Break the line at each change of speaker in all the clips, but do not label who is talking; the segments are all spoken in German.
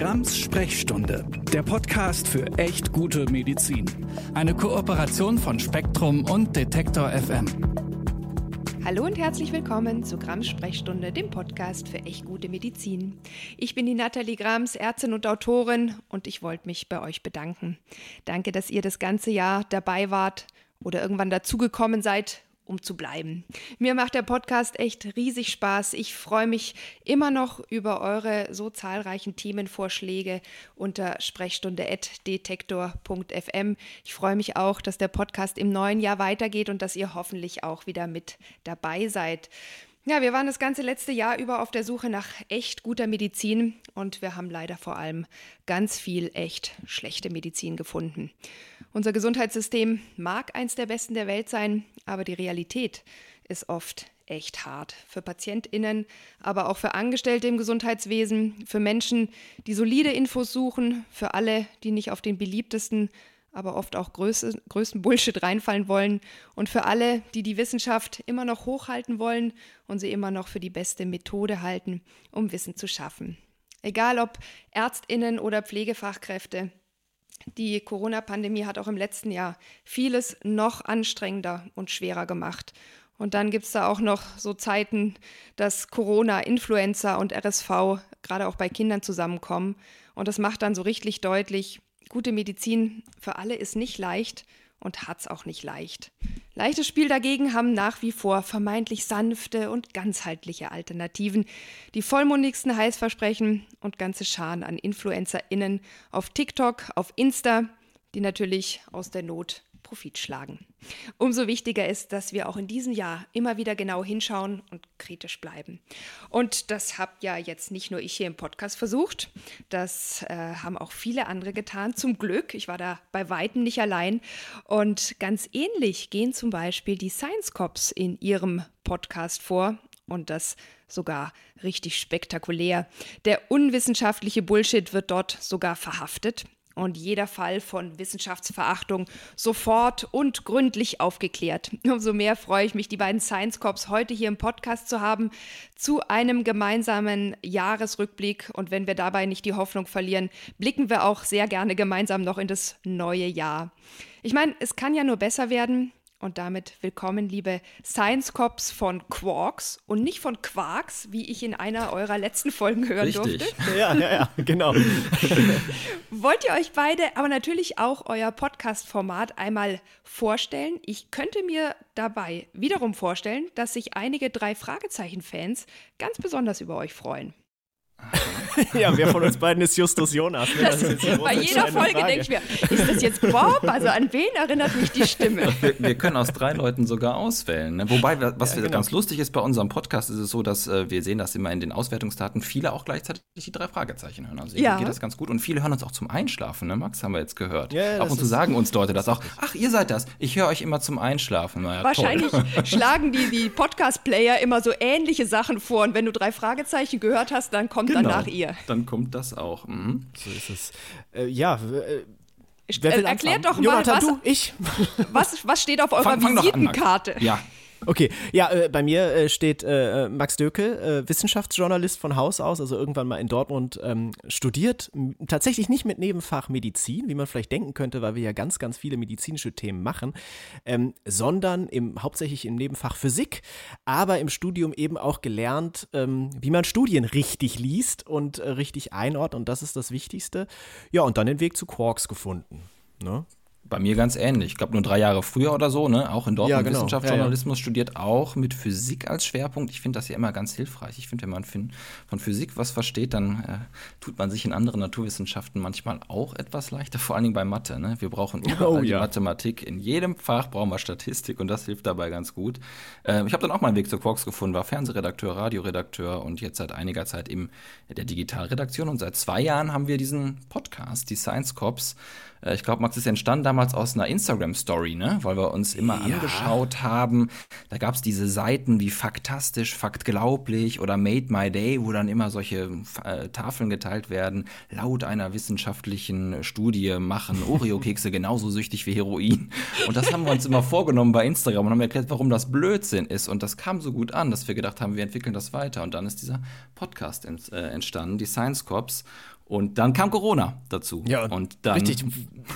Grams Sprechstunde, der Podcast für echt gute Medizin. Eine Kooperation von Spektrum und Detektor FM.
Hallo und herzlich willkommen zu Grams Sprechstunde, dem Podcast für echt gute Medizin. Ich bin die Nathalie Grams, Ärztin und Autorin und ich wollte mich bei euch bedanken. Danke, dass ihr das ganze Jahr dabei wart oder irgendwann dazugekommen seid um zu bleiben. Mir macht der Podcast echt riesig Spaß. Ich freue mich immer noch über eure so zahlreichen Themenvorschläge unter sprechstunde.detektor.fm. Ich freue mich auch, dass der Podcast im neuen Jahr weitergeht und dass ihr hoffentlich auch wieder mit dabei seid. Ja, wir waren das ganze letzte Jahr über auf der Suche nach echt guter Medizin und wir haben leider vor allem ganz viel echt schlechte Medizin gefunden. Unser Gesundheitssystem mag eins der besten der Welt sein, aber die Realität ist oft echt hart. Für PatientInnen, aber auch für Angestellte im Gesundheitswesen, für Menschen, die solide Infos suchen, für alle, die nicht auf den beliebtesten aber oft auch größte, größten Bullshit reinfallen wollen und für alle, die die Wissenschaft immer noch hochhalten wollen und sie immer noch für die beste Methode halten, um Wissen zu schaffen. Egal ob Ärztinnen oder Pflegefachkräfte, die Corona-Pandemie hat auch im letzten Jahr vieles noch anstrengender und schwerer gemacht. Und dann gibt es da auch noch so Zeiten, dass Corona, Influenza und RSV gerade auch bei Kindern zusammenkommen. Und das macht dann so richtig deutlich, Gute Medizin für alle ist nicht leicht und hat's auch nicht leicht. Leichtes Spiel dagegen haben nach wie vor vermeintlich sanfte und ganzheitliche Alternativen, die vollmundigsten Heißversprechen und ganze Scharen an InfluencerInnen auf TikTok, auf Insta, die natürlich aus der Not Profit schlagen. Umso wichtiger ist, dass wir auch in diesem Jahr immer wieder genau hinschauen und kritisch bleiben. Und das habe ja jetzt nicht nur ich hier im Podcast versucht, das äh, haben auch viele andere getan. Zum Glück, ich war da bei weitem nicht allein. Und ganz ähnlich gehen zum Beispiel die Science Cops in ihrem Podcast vor und das sogar richtig spektakulär. Der unwissenschaftliche Bullshit wird dort sogar verhaftet und jeder Fall von Wissenschaftsverachtung sofort und gründlich aufgeklärt. Umso mehr freue ich mich, die beiden Science Corps heute hier im Podcast zu haben zu einem gemeinsamen Jahresrückblick. Und wenn wir dabei nicht die Hoffnung verlieren, blicken wir auch sehr gerne gemeinsam noch in das neue Jahr. Ich meine, es kann ja nur besser werden. Und damit willkommen, liebe Science Cops von Quarks und nicht von Quarks, wie ich in einer eurer letzten Folgen hören
Richtig.
durfte.
Ja, ja, ja, genau.
Wollt ihr euch beide, aber natürlich auch euer Podcast-Format einmal vorstellen? Ich könnte mir dabei wiederum vorstellen, dass sich einige drei Fragezeichen-Fans ganz besonders über euch freuen.
ja, wer von uns beiden ist Justus Jonas? Ne?
Das
ist die
bei jeder Folge
Frage.
denke ich mir, ist das jetzt Bob? Also an wen erinnert mich die Stimme?
Wir, wir können aus drei Leuten sogar auswählen. Ne? Wobei, was
Ja, genau.
ganz lustig ist bei unserem Podcast, ist es so, dass äh, wir sehen das immer in den Auswertungsdaten, viele auch gleichzeitig die drei Fragezeichen hören. Also
Ja.
geht das ganz gut. Und viele hören uns auch zum Einschlafen, ne? Max, haben wir jetzt gehört.
Ja,
Ab
das
und zu
ist-
sagen uns Leute das auch. Ach, ihr seid das. Ich höre euch immer zum Einschlafen. Naja,
Wahrscheinlich
Toll.
schlagen die, die Podcast-Player immer so ähnliche Sachen vor und wenn du drei Fragezeichen gehört hast, dann kommt
Genau.
danach ihr.
Dann kommt das auch. Mhm.
So ist es. Äh, ja, äh,
Äh,
wer will
erklärt
anfangen?
doch mal,
Jonathan,
was,
du, ich.
was, was steht auf eurer
Fang, fang doch an.
Visitenkarte?
Ja.
Okay, ja, äh, bei mir äh, steht äh, Max Döke, äh, Wissenschaftsjournalist von Haus aus, also irgendwann mal in Dortmund ähm, studiert. Tatsächlich nicht mit Nebenfach Medizin, wie man vielleicht denken könnte, weil wir ja ganz, ganz viele medizinische Themen machen, ähm, sondern im, hauptsächlich im Nebenfach Physik, aber im Studium eben auch gelernt, ähm, wie man Studien richtig liest und äh, richtig einordnet und das ist das Wichtigste. Ja, und dann den Weg zu Quarks gefunden. Ne?
Bei mir ganz ähnlich. Ich glaube, nur drei Jahre früher oder so, ne? Auch in Dortmund
Ja, genau.
Wissenschaftsjournalismus studiert, auch mit Physik als Schwerpunkt. Ich finde das ja immer ganz hilfreich. Ich finde, wenn man von Physik was versteht, dann äh, tut man sich in anderen Naturwissenschaften manchmal auch etwas leichter, vor allen Dingen bei Mathe. Ne? Wir brauchen überall
Oh,
die
ja.
Mathematik. In jedem Fach brauchen wir Statistik und das hilft dabei ganz gut. Ähm, ich habe dann auch meinen Weg zu Quarks gefunden, war Fernsehredakteur, Radioredakteur und jetzt seit einiger Zeit in der Digitalredaktion. Und seit zwei Jahren haben wir diesen Podcast, die Science Cops. Äh, Ich glaube, Max ist entstanden damals aus einer Instagram-Story, ne? Weil wir uns immer
Ja.
angeschaut haben. Da gab es diese Seiten wie Faktastisch, Faktglaublich oder Made My Day, wo dann immer solche äh, Tafeln geteilt werden. Laut einer wissenschaftlichen Studie machen Oreo-Kekse genauso süchtig wie Heroin. Und das haben wir uns immer vorgenommen bei Instagram und haben erklärt, warum das Blödsinn ist. Und das kam so gut an, dass wir gedacht haben, wir entwickeln das weiter. Und dann ist dieser Podcast ent, äh, entstanden, die Science Cops. Und dann kam Corona dazu.
Ja, und, und dann. Richtig,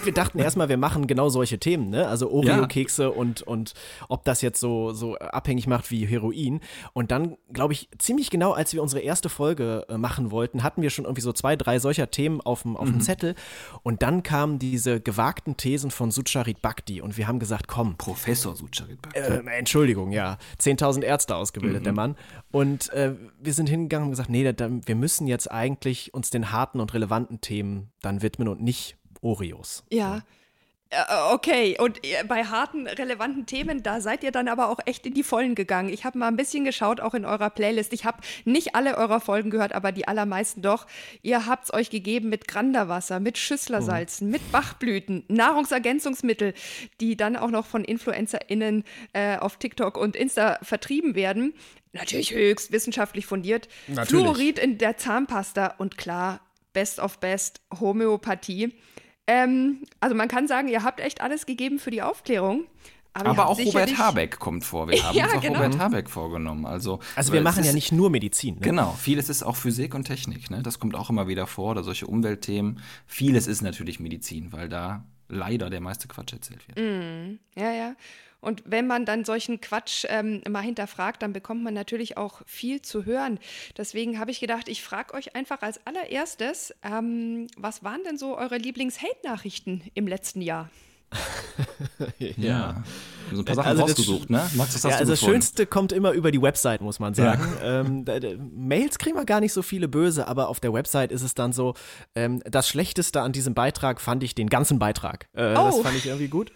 wir dachten erstmal, wir machen genau solche Themen, ne? Also Oreo-Kekse ja. und, und ob das jetzt so, so abhängig macht wie Heroin. Und dann, glaube ich, ziemlich genau, als wir unsere erste Folge äh, machen wollten, hatten wir schon irgendwie so zwei, drei solcher Themen auf dem mhm. Zettel. Und dann kamen diese gewagten Thesen von Sucharit Bhakti und wir haben gesagt, komm.
Professor Sucharit Bhakti.
Äh, Entschuldigung, ja. 10.000 Ärzte ausgebildet, mhm. der Mann. Und äh, wir sind hingegangen und gesagt, nee, da, wir müssen jetzt eigentlich uns den harten und relevanten Themen dann widmen und nicht Oreos.
Ja. Äh, okay, und bei harten, relevanten Themen, da seid ihr dann aber auch echt in die Vollen gegangen. Ich habe mal ein bisschen geschaut, auch in eurer Playlist. Ich habe nicht alle eurer Folgen gehört, aber die allermeisten doch. Ihr habt es euch gegeben mit Granderwasser, mit Schüsslersalzen, mhm. mit Bachblüten, Nahrungsergänzungsmittel, die dann auch noch von InfluencerInnen äh, auf TikTok und Insta vertrieben werden. Natürlich höchst wissenschaftlich fundiert. Natürlich. Fluorid in der Zahnpasta und klar, Best of Best, Homöopathie. Ähm, also man kann sagen, ihr habt echt alles gegeben für die Aufklärung.
Aber, aber auch Robert Habeck kommt vor. Wir haben ja, uns auch genau. Robert Habeck vorgenommen. Also,
also wir machen ja nicht nur Medizin. Ne?
Genau, vieles ist auch Physik und Technik. Ne? Das kommt auch immer wieder vor, oder solche Umweltthemen. Vieles ist natürlich Medizin, weil da leider der meiste Quatsch erzählt wird.
Mm, ja, ja. Und wenn man dann solchen Quatsch ähm, mal hinterfragt, dann bekommt man natürlich auch viel zu hören. Deswegen habe ich gedacht, ich frage euch einfach als allererstes, ähm, was waren denn so eure Lieblings-Hate-Nachrichten im letzten Jahr?
ja. So ein paar Sachen also rausgesucht, ne?
Max, ja, also das Schönste kommt immer über die Website, muss man sagen. Ja. Ähm, da, da, Mails kriegen wir gar nicht so viele böse, aber auf der Website ist es dann so, ähm, das Schlechteste an diesem Beitrag fand ich den ganzen Beitrag. Äh, oh. Das fand ich irgendwie gut.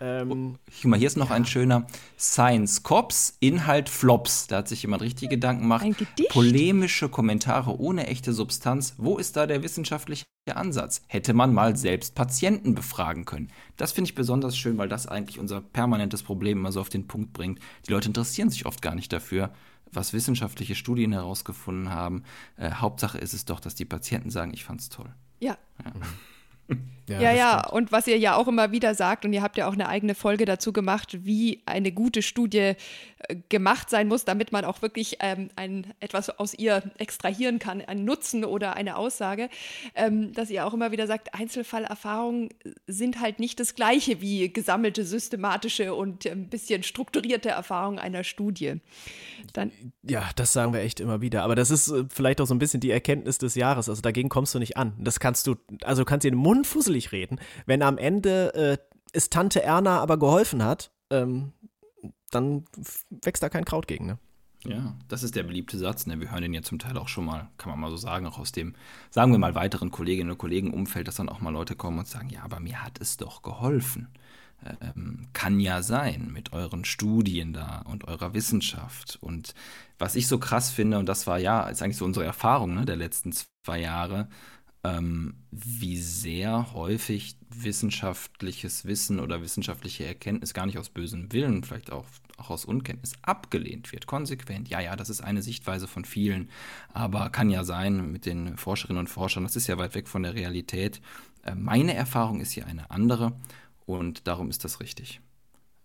Ähm, Guck mal, hier ist noch ja. ein schöner Science Cops, Inhalt Flops. Da hat sich jemand richtig Gedanken gemacht. Ein Gedicht? Polemische Kommentare ohne echte Substanz. Wo ist da der wissenschaftliche Ansatz? Hätte man mal selbst Patienten befragen können. Das finde ich besonders schön, weil das eigentlich unser permanentes Problem immer so auf den Punkt bringt. Die Leute interessieren sich oft gar nicht dafür, was wissenschaftliche Studien herausgefunden haben. Äh, Hauptsache ist es doch, dass die Patienten sagen, ich fand's toll.
Ja. ja. Ja, ja, ja. und was ihr ja auch immer wieder sagt, und ihr habt ja auch eine eigene Folge dazu gemacht, wie eine gute Studie äh, gemacht sein muss, damit man auch wirklich ähm, ein, etwas aus ihr extrahieren kann, einen Nutzen oder eine Aussage, ähm, dass ihr auch immer wieder sagt, Einzelfallerfahrungen sind halt nicht das gleiche wie gesammelte, systematische und ein bisschen strukturierte Erfahrungen einer Studie.
Dann ja, das sagen wir echt immer wieder. Aber das ist äh, vielleicht auch so ein bisschen die Erkenntnis des Jahres. Also dagegen kommst du nicht an. Das kannst du, also kannst dir den Mund fusselig reden. Wenn am Ende äh, es Tante Erna aber geholfen hat, ähm, dann wächst da kein Kraut gegen, ne?
Ja, das ist der beliebte Satz. Ne? Wir hören den ja zum Teil auch schon mal, kann man mal so sagen, auch aus dem, sagen wir mal, weiteren Kolleginnen und Kollegenumfeld, dass dann auch mal Leute kommen und sagen, ja, aber mir hat es doch geholfen ähm, kann ja sein mit euren Studien da und eurer Wissenschaft. Und was ich so krass finde, und das war ja, ist eigentlich so unsere Erfahrung ne, der letzten zwei Jahre, ähm, wie sehr häufig wissenschaftliches Wissen oder wissenschaftliche Erkenntnis gar nicht aus bösem Willen, vielleicht auch, auch aus Unkenntnis abgelehnt wird, konsequent. Ja, ja, das ist eine Sichtweise von vielen, aber kann ja sein mit den Forscherinnen und Forschern, das ist ja weit weg von der Realität. Äh, meine Erfahrung ist hier eine andere und darum ist das richtig.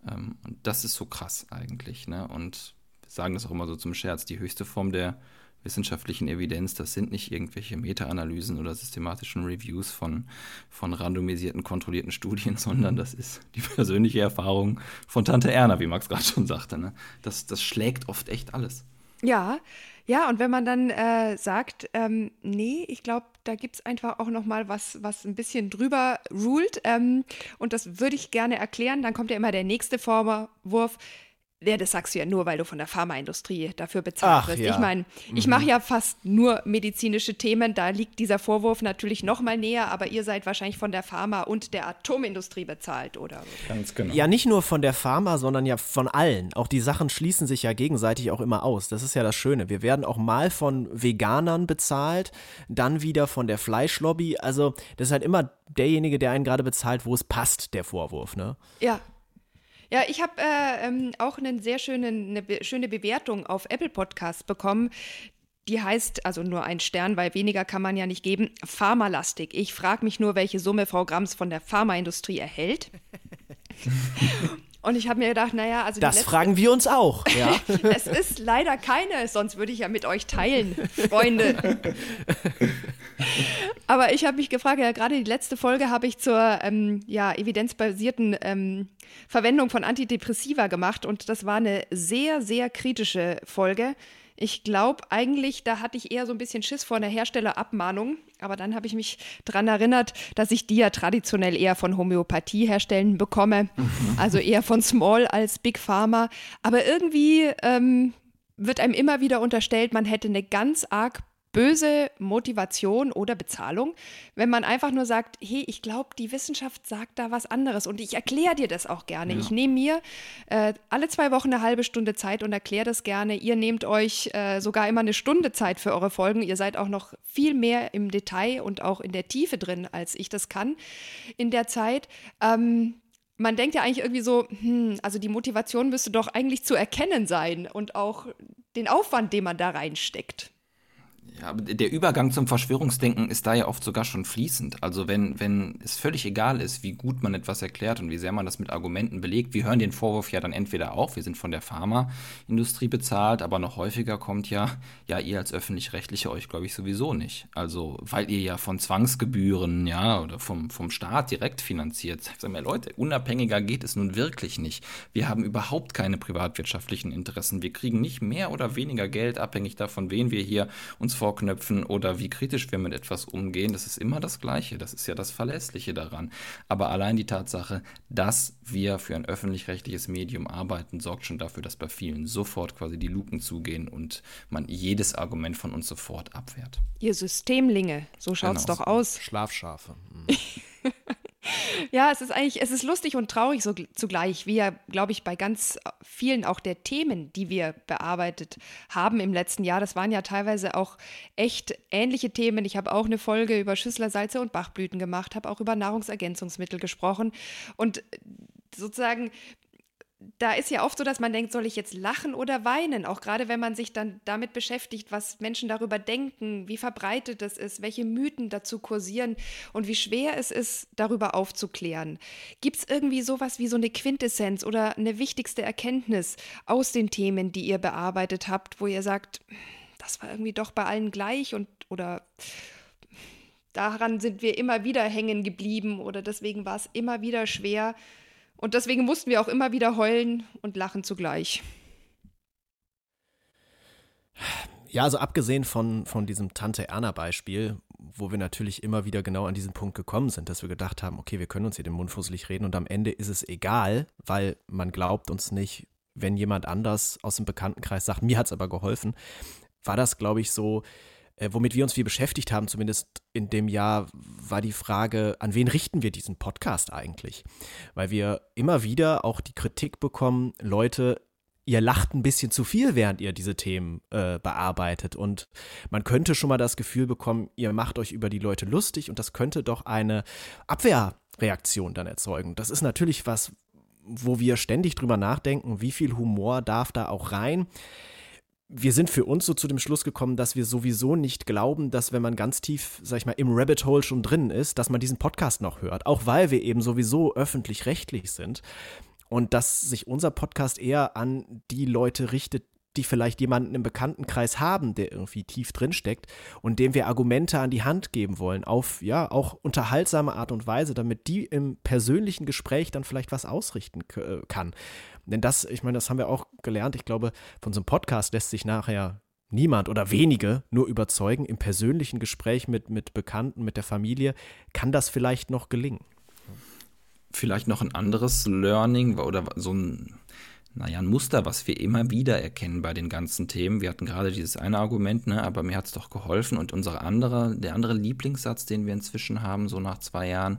Ähm, und das ist so krass eigentlich. Ne? Und sagen das auch immer so zum Scherz. Die höchste Form der wissenschaftlichen Evidenz, das sind nicht irgendwelche Meta-Analysen oder systematischen Reviews von, von randomisierten, kontrollierten Studien, sondern das ist die persönliche Erfahrung von Tante Erna, wie Max gerade schon sagte. Ne? Das, das schlägt oft echt alles.
Ja, ja, und wenn man dann äh, sagt, ähm, nee, ich glaube, da gibt es einfach auch noch mal was, was ein bisschen drüber ruled ähm, und das würde ich gerne erklären, dann kommt ja immer der nächste Vorwurf, ja, das sagst du ja nur, weil du von der Pharmaindustrie dafür bezahlt Ach, wirst. Ja. Ich meine, ich mhm. mache ja fast nur medizinische Themen, da liegt dieser Vorwurf natürlich noch mal näher, aber ihr seid wahrscheinlich von der Pharma und der Atomindustrie bezahlt, oder?
Ganz genau. Ja, nicht nur von der Pharma, sondern ja von allen. Auch die Sachen schließen sich ja gegenseitig auch immer aus. Das ist ja das Schöne. Wir werden auch mal von Veganern bezahlt, dann wieder von der Fleischlobby. Also, das ist halt immer derjenige, der einen gerade bezahlt, wo es passt, der Vorwurf, ne?
Ja, ja, ich habe äh, ähm, auch einen sehr schönen, eine be schöne Bewertung auf Apple Podcasts bekommen. Die heißt, also nur ein Stern, weil weniger kann man ja nicht geben, Pharmalastik. Ich frage mich nur, welche Summe Frau Grams von der Pharmaindustrie erhält. Und ich habe mir gedacht, naja, also.
Das letzte, fragen wir uns auch, ja.
es ist leider keine, sonst würde ich ja mit euch teilen, Freunde. Aber ich habe mich gefragt, ja, gerade die letzte Folge habe ich zur ähm, ja, evidenzbasierten ähm, Verwendung von Antidepressiva gemacht und das war eine sehr, sehr kritische Folge. Ich glaube eigentlich, da hatte ich eher so ein bisschen Schiss vor einer Herstellerabmahnung. Aber dann habe ich mich daran erinnert, dass ich die ja traditionell eher von Homöopathieherstellen bekomme. Mhm. Also eher von Small als Big Pharma. Aber irgendwie ähm, wird einem immer wieder unterstellt, man hätte eine ganz arg böse Motivation oder Bezahlung, wenn man einfach nur sagt, hey, ich glaube, die Wissenschaft sagt da was anderes und ich erkläre dir das auch gerne. Ja. Ich nehme mir äh, alle zwei Wochen eine halbe Stunde Zeit und erkläre das gerne. Ihr nehmt euch äh, sogar immer eine Stunde Zeit für eure Folgen. Ihr seid auch noch viel mehr im Detail und auch in der Tiefe drin, als ich das kann in der Zeit. Ähm, man denkt ja eigentlich irgendwie so, hm, also die Motivation müsste doch eigentlich zu erkennen sein und auch den Aufwand, den man da reinsteckt.
Ja, der Übergang zum Verschwörungsdenken ist da ja oft sogar schon fließend. Also wenn, wenn es völlig egal ist, wie gut man etwas erklärt und wie sehr man das mit Argumenten belegt, wir hören den Vorwurf ja dann entweder auch, wir sind von der Pharmaindustrie bezahlt, aber noch häufiger kommt ja, ja, ihr als öffentlich-rechtliche euch, glaube ich, sowieso nicht. Also, weil ihr ja von Zwangsgebühren, ja, oder vom, vom Staat direkt finanziert. Sag mir, Leute, unabhängiger geht es nun wirklich nicht. Wir haben überhaupt keine privatwirtschaftlichen Interessen. Wir kriegen nicht mehr oder weniger Geld, abhängig davon, wen wir hier uns vorknöpfen oder wie kritisch wir mit etwas umgehen, das ist immer das Gleiche. Das ist ja das Verlässliche daran. Aber allein die Tatsache, dass wir für ein öffentlich-rechtliches Medium arbeiten, sorgt schon dafür, dass bei vielen sofort quasi die Luken zugehen und man jedes Argument von uns sofort abwehrt.
Ihr Systemlinge, so schaut es genau. doch aus.
Schlafschafe. Mhm.
Ja, es ist eigentlich, es ist lustig und traurig so zugleich, wie ja, glaube ich, bei ganz vielen auch der Themen, die wir bearbeitet haben im letzten Jahr. Das waren ja teilweise auch echt ähnliche Themen. Ich habe auch eine Folge über Schüssler, Salze und Bachblüten gemacht, habe auch über Nahrungsergänzungsmittel gesprochen und sozusagen da ist ja oft so, dass man denkt, soll ich jetzt lachen oder weinen? Auch gerade wenn man sich dann damit beschäftigt, was Menschen darüber denken, wie verbreitet das ist, welche Mythen dazu kursieren und wie schwer es ist, darüber aufzuklären. Gibt es irgendwie sowas wie so eine Quintessenz oder eine wichtigste Erkenntnis aus den Themen, die ihr bearbeitet habt, wo ihr sagt, das war irgendwie doch bei allen gleich und oder daran sind wir immer wieder hängen geblieben oder deswegen war es immer wieder schwer, und deswegen mussten wir auch immer wieder heulen und lachen zugleich.
Ja, also abgesehen von, von diesem Tante Erna-Beispiel, wo wir natürlich immer wieder genau an diesen Punkt gekommen sind, dass wir gedacht haben, okay, wir können uns hier den Mund fusselig reden und am Ende ist es egal, weil man glaubt uns nicht, wenn jemand anders aus dem Bekanntenkreis sagt, mir hat es aber geholfen, war das, glaube ich, so, äh, womit wir uns viel beschäftigt haben, zumindest in dem Jahr, war die Frage, an wen richten wir diesen Podcast eigentlich? Weil wir immer wieder auch die Kritik bekommen, Leute, ihr lacht ein bisschen zu viel, während ihr diese Themen äh, bearbeitet. Und man könnte schon mal das Gefühl bekommen, ihr macht euch über die Leute lustig und das könnte doch eine Abwehrreaktion dann erzeugen. Das ist natürlich was, wo wir ständig drüber nachdenken, wie viel Humor darf da auch rein wir sind für uns so zu dem Schluss gekommen, dass wir sowieso nicht glauben, dass wenn man ganz tief, sag ich mal, im Rabbit Hole schon drin ist, dass man diesen Podcast noch hört. Auch weil wir eben sowieso öffentlich-rechtlich sind. Und dass sich unser Podcast eher an die Leute richtet, die vielleicht jemanden im Bekanntenkreis haben, der irgendwie tief drin steckt und dem wir Argumente an die Hand geben wollen, auf ja auch unterhaltsame Art und Weise, damit die im persönlichen Gespräch dann vielleicht was ausrichten äh, kann. Denn das, ich meine, das haben wir auch gelernt. Ich glaube, von so einem Podcast lässt sich nachher niemand oder wenige nur überzeugen. Im persönlichen Gespräch mit, mit Bekannten, mit der Familie kann das vielleicht noch gelingen.
Vielleicht noch ein anderes Learning oder so ein naja, ein Muster, was wir immer wieder erkennen bei den ganzen Themen. Wir hatten gerade dieses eine Argument, ne, aber mir hat es doch geholfen. Und unsere andere, der andere Lieblingssatz, den wir inzwischen haben, so nach zwei Jahren,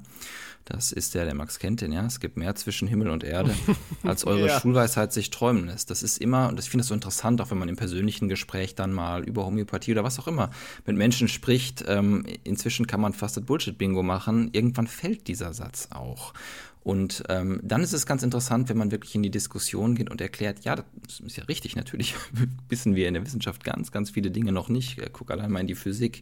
das ist der, der Max kennt den, ja. Es gibt mehr zwischen Himmel und Erde, als eure ja. Schulweisheit sich träumen lässt. Das ist immer, und ich finde das so interessant, auch wenn man im persönlichen Gespräch dann mal über Homöopathie oder was auch immer mit Menschen spricht. Ähm, inzwischen kann man fast das Bullshit-Bingo machen. Irgendwann fällt dieser Satz auch. Und ähm, dann ist es ganz interessant, wenn man wirklich in die Diskussion geht und erklärt, ja, das ist ja richtig, natürlich wissen wir in der Wissenschaft ganz, ganz viele Dinge noch nicht. Äh, guck allein mal in die Physik,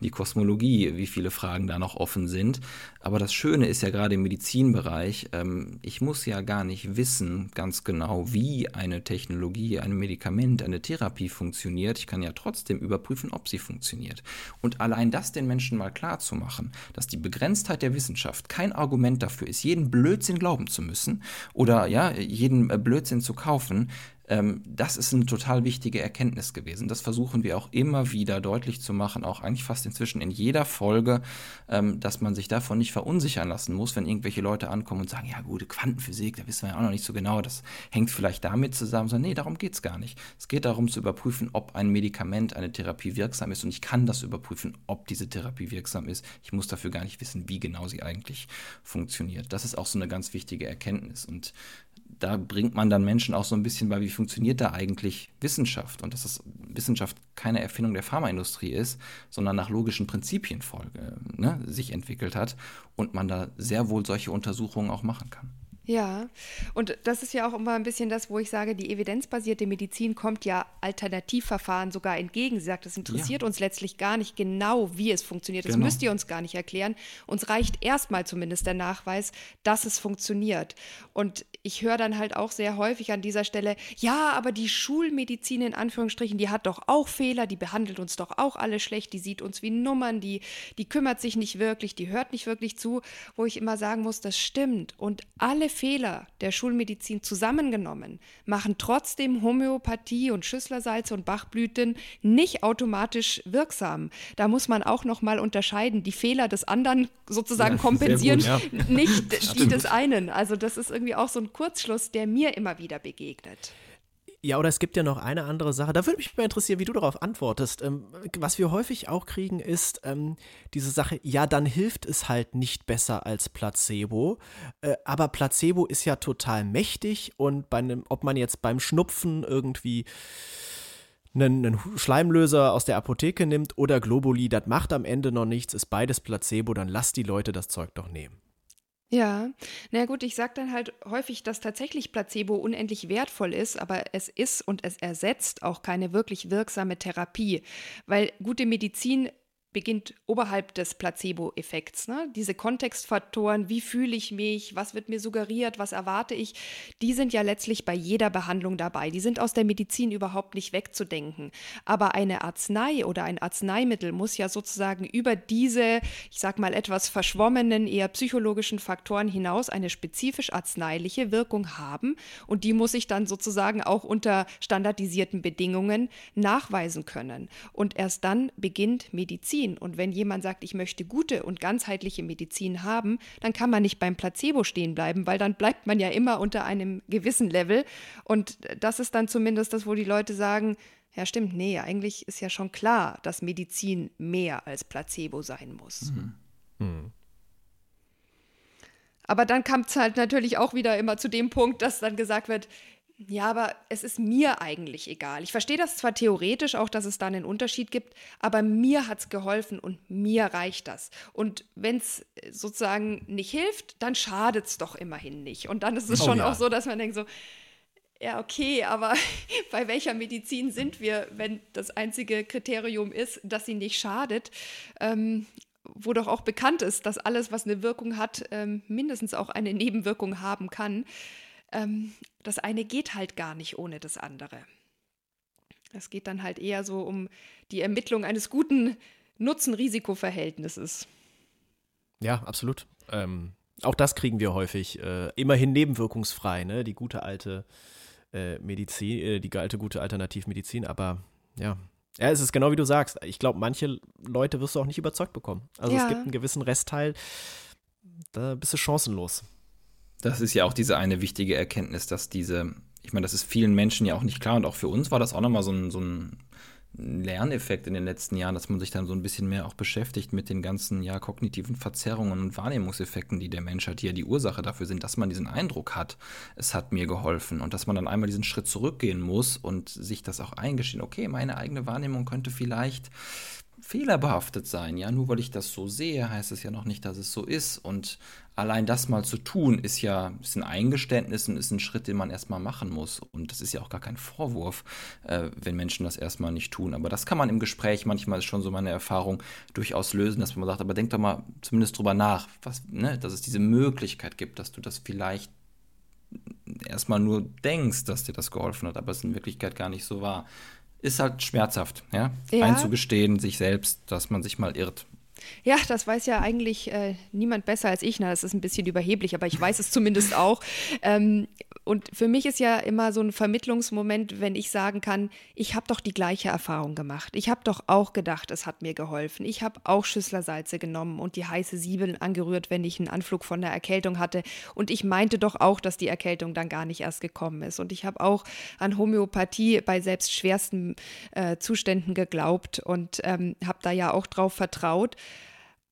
in die Kosmologie, wie viele Fragen da noch offen sind. Aber das Schöne ist ja gerade im Medizinbereich, ähm, ich muss ja gar nicht wissen ganz genau, wie eine Technologie, ein Medikament, eine Therapie funktioniert. Ich kann ja trotzdem überprüfen, ob sie funktioniert. Und allein das den Menschen mal klar zu machen, dass die Begrenztheit der Wissenschaft kein Argument dafür ist, jeden Blödsinn Blödsinn glauben zu müssen oder ja, jeden äh, Blödsinn zu kaufen, ähm, das ist eine total wichtige Erkenntnis gewesen. Das versuchen wir auch immer wieder deutlich zu machen, auch eigentlich fast inzwischen in jeder Folge, ähm, dass man sich davon nicht verunsichern lassen muss, wenn irgendwelche Leute ankommen und sagen, ja gute Quantenphysik, da wissen wir ja auch noch nicht so genau, das hängt vielleicht damit zusammen, sondern nee, darum geht es gar nicht. Es geht darum zu überprüfen, ob ein Medikament, eine Therapie wirksam ist und ich kann das überprüfen, ob diese Therapie wirksam ist. Ich muss dafür gar nicht wissen, wie genau sie eigentlich funktioniert. Das ist auch so eine ganz wichtige Erkenntnis und da bringt man dann Menschen auch so ein bisschen bei, wie funktioniert da eigentlich Wissenschaft und dass das Wissenschaft keine Erfindung der Pharmaindustrie ist, sondern nach logischen Prinzipien folge, ne, sich entwickelt hat und man da sehr wohl solche Untersuchungen auch machen kann.
Ja, und das ist ja auch immer ein bisschen das, wo ich sage, die evidenzbasierte Medizin kommt ja Alternativverfahren sogar entgegen. Sie sagt, das interessiert ja. uns letztlich gar nicht genau, wie es funktioniert. Das genau. müsst ihr uns gar nicht erklären. Uns reicht erstmal zumindest der Nachweis, dass es funktioniert. Und ich höre dann halt auch sehr häufig an dieser Stelle, ja, aber die Schulmedizin in Anführungsstrichen, die hat doch auch Fehler, die behandelt uns doch auch alle schlecht, die sieht uns wie Nummern, die, die kümmert sich nicht wirklich, die hört nicht wirklich zu, wo ich immer sagen muss, das stimmt. Und alle Fehler der Schulmedizin zusammengenommen machen trotzdem Homöopathie und Schüsslersalze und Bachblüten nicht automatisch wirksam. Da muss man auch noch mal unterscheiden. Die Fehler des anderen sozusagen ja, kompensieren, gut, ja. nicht die des einen. Also das ist irgendwie auch so ein Kurzschluss, der mir immer wieder begegnet.
Ja, oder es gibt ja noch eine andere Sache. Da würde mich mal interessieren, wie du darauf antwortest. Ähm, was wir häufig auch kriegen, ist ähm, diese Sache, ja, dann hilft es halt nicht besser als Placebo. Äh, aber Placebo ist ja total mächtig und einem, ob man jetzt beim Schnupfen irgendwie einen, einen Schleimlöser aus der Apotheke nimmt oder Globuli, das macht am Ende noch nichts, ist beides Placebo, dann lass die Leute das Zeug doch nehmen.
Ja, na gut, ich sage dann halt häufig, dass tatsächlich Placebo unendlich wertvoll ist, aber es ist und es ersetzt auch keine wirklich wirksame Therapie, weil gute Medizin beginnt oberhalb des Placebo-Effekts. Ne? Diese Kontextfaktoren, wie fühle ich mich, was wird mir suggeriert, was erwarte ich, die sind ja letztlich bei jeder Behandlung dabei. Die sind aus der Medizin überhaupt nicht wegzudenken. Aber eine Arznei oder ein Arzneimittel muss ja sozusagen über diese, ich sag mal, etwas verschwommenen, eher psychologischen Faktoren hinaus eine spezifisch arzneiliche Wirkung haben. Und die muss ich dann sozusagen auch unter standardisierten Bedingungen nachweisen können. Und erst dann beginnt Medizin Medizin. Und wenn jemand sagt, ich möchte gute und ganzheitliche Medizin haben, dann kann man nicht beim Placebo stehen bleiben, weil dann bleibt man ja immer unter einem gewissen Level. Und das ist dann zumindest das, wo die Leute sagen, ja stimmt, nee, eigentlich ist ja schon klar, dass Medizin mehr als Placebo sein muss. Mhm. Mhm. Aber dann kam es halt natürlich auch wieder immer zu dem Punkt, dass dann gesagt wird, ja, aber es ist mir eigentlich egal. Ich verstehe das zwar theoretisch auch, dass es da einen Unterschied gibt, aber mir hat es geholfen und mir reicht das. Und wenn es sozusagen nicht hilft, dann schadet es doch immerhin nicht. Und dann ist es oh, schon ja. auch so, dass man denkt so, ja, okay, aber bei welcher Medizin sind wir, wenn das einzige Kriterium ist, dass sie nicht schadet? Ähm, wo doch auch bekannt ist, dass alles, was eine Wirkung hat, ähm, mindestens auch eine Nebenwirkung haben kann ähm, das eine geht halt gar nicht ohne das andere. Es geht dann halt eher so um die Ermittlung eines guten Nutzen-Risiko-Verhältnisses.
Ja, absolut. Ähm, auch das kriegen wir häufig. Äh, immerhin nebenwirkungsfrei, ne? Die gute alte äh, Medizin, äh, die alte gute Alternativmedizin, aber ja. Ja, es ist genau wie du sagst. Ich glaube, manche Leute wirst du auch nicht überzeugt bekommen. Also ja. es gibt einen gewissen Restteil, da bist du chancenlos.
Das ist ja auch diese eine wichtige Erkenntnis, dass diese, ich meine, das ist vielen Menschen ja auch nicht klar und auch für uns war das auch nochmal so ein, so ein Lerneffekt in den letzten Jahren, dass man sich dann so ein bisschen mehr auch beschäftigt mit den ganzen ja, kognitiven Verzerrungen und Wahrnehmungseffekten, die der Mensch hat, die ja die Ursache dafür sind, dass man diesen Eindruck hat, es hat mir geholfen und dass man dann einmal diesen Schritt zurückgehen muss und sich das auch eingestehen, okay, meine eigene Wahrnehmung könnte vielleicht fehlerbehaftet sein. Ja, nur weil ich das so sehe, heißt es ja noch nicht, dass es so ist. Und allein das mal zu tun, ist ja ist ein Eingeständnis und ist ein Schritt, den man erstmal machen muss. Und das ist ja auch gar kein Vorwurf, äh, wenn Menschen das erstmal nicht tun. Aber das kann man im Gespräch, manchmal ist schon so meine Erfahrung, durchaus lösen, dass man sagt, aber denk doch mal zumindest drüber nach, was, ne, dass es diese Möglichkeit gibt, dass du das vielleicht erstmal nur denkst, dass dir das geholfen hat, aber es in Wirklichkeit gar nicht so war. Ist halt schmerzhaft, ja? ja. Einzugestehen, sich selbst, dass man sich mal irrt.
Ja, das weiß ja eigentlich äh, niemand besser als ich. Na, das ist ein bisschen überheblich, aber ich weiß es zumindest auch. Ähm, und für mich ist ja immer so ein Vermittlungsmoment, wenn ich sagen kann, ich habe doch die gleiche Erfahrung gemacht. Ich habe doch auch gedacht, es hat mir geholfen. Ich habe auch Schüsslersalze genommen und die heiße Siebeln angerührt, wenn ich einen Anflug von der Erkältung hatte. Und ich meinte doch auch, dass die Erkältung dann gar nicht erst gekommen ist. Und ich habe auch an Homöopathie bei selbst schwersten äh, Zuständen geglaubt und ähm, habe da ja auch drauf vertraut.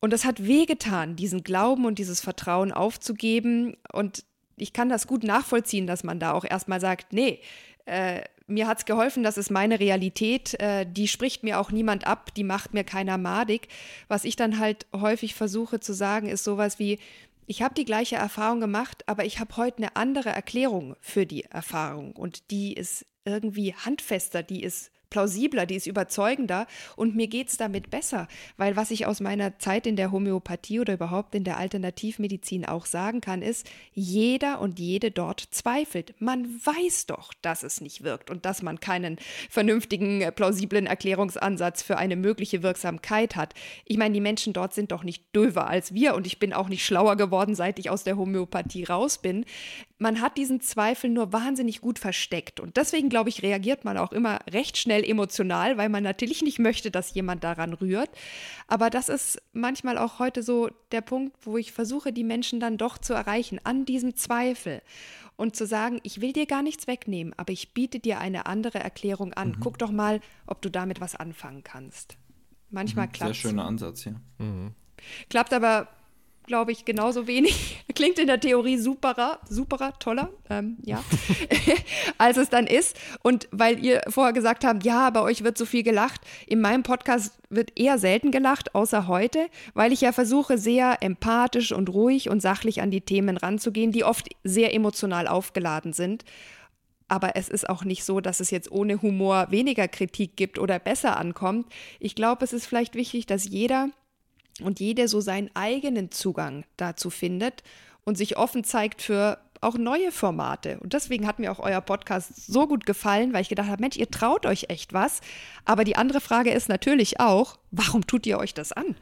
Und es hat wehgetan, diesen Glauben und dieses Vertrauen aufzugeben. Und ich kann das gut nachvollziehen, dass man da auch erstmal sagt, nee, äh, mir hat es geholfen, das ist meine Realität, äh, die spricht mir auch niemand ab, die macht mir keiner madig. Was ich dann halt häufig versuche zu sagen, ist sowas wie, ich habe die gleiche Erfahrung gemacht, aber ich habe heute eine andere Erklärung für die Erfahrung und die ist irgendwie handfester, die ist plausibler, die ist überzeugender und mir geht es damit besser. Weil was ich aus meiner Zeit in der Homöopathie oder überhaupt in der Alternativmedizin auch sagen kann, ist, jeder und jede dort zweifelt. Man weiß doch, dass es nicht wirkt und dass man keinen vernünftigen, äh, plausiblen Erklärungsansatz für eine mögliche Wirksamkeit hat. Ich meine, die Menschen dort sind doch nicht döver als wir und ich bin auch nicht schlauer geworden, seit ich aus der Homöopathie raus bin man hat diesen Zweifel nur wahnsinnig gut versteckt. Und deswegen, glaube ich, reagiert man auch immer recht schnell emotional, weil man natürlich nicht möchte, dass jemand daran rührt. Aber das ist manchmal auch heute so der Punkt, wo ich versuche, die Menschen dann doch zu erreichen, an diesem Zweifel. Und zu sagen, ich will dir gar nichts wegnehmen, aber ich biete dir eine andere Erklärung an. Mhm. Guck doch mal, ob du damit was anfangen kannst. Manchmal mhm, klappt
Sehr schöner Ansatz, ja. Mhm.
Klappt aber glaube ich, genauso wenig. Klingt in der Theorie superer, superer, toller, ähm, ja, als es dann ist. Und weil ihr vorher gesagt habt, ja, bei euch wird so viel gelacht, in meinem Podcast wird eher selten gelacht, außer heute, weil ich ja versuche, sehr empathisch und ruhig und sachlich an die Themen ranzugehen, die oft sehr emotional aufgeladen sind. Aber es ist auch nicht so, dass es jetzt ohne Humor weniger Kritik gibt oder besser ankommt. Ich glaube, es ist vielleicht wichtig, dass jeder und jeder so seinen eigenen Zugang dazu findet und sich offen zeigt für auch neue Formate. Und deswegen hat mir auch euer Podcast so gut gefallen, weil ich gedacht habe, Mensch, ihr traut euch echt was. Aber die andere Frage ist natürlich auch, warum tut ihr euch das an?